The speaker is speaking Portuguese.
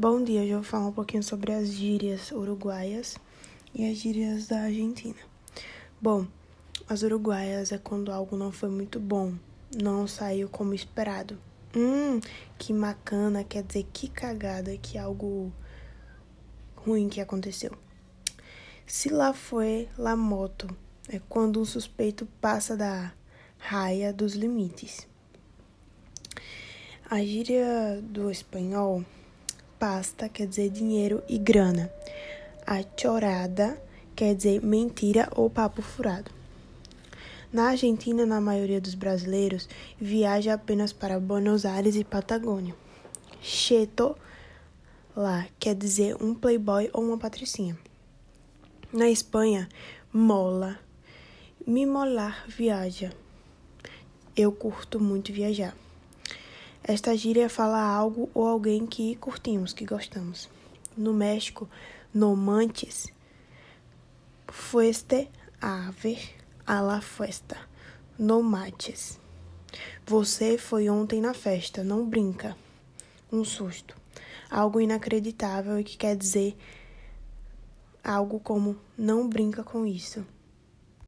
Bom dia, hoje eu vou falar um pouquinho sobre as gírias uruguaias e as gírias da Argentina. Bom, as uruguaias é quando algo não foi muito bom, não saiu como esperado. Hum, que macana, quer dizer que cagada, que algo ruim que aconteceu. Se lá foi la moto, é quando um suspeito passa da raia dos limites. A gíria do espanhol pasta quer dizer dinheiro e grana. A chorada quer dizer mentira ou papo furado. Na Argentina, na maioria dos brasileiros viaja apenas para Buenos Aires e Patagônia. Cheto lá quer dizer um playboy ou uma patricinha. Na Espanha, mola. Mimolar viaja. Eu curto muito viajar. Esta gíria fala algo ou alguém que curtimos, que gostamos. No México, no manches, fueste a ver a la festa. No mates. Você foi ontem na festa, não brinca. Um susto. Algo inacreditável e que quer dizer algo como não brinca com isso.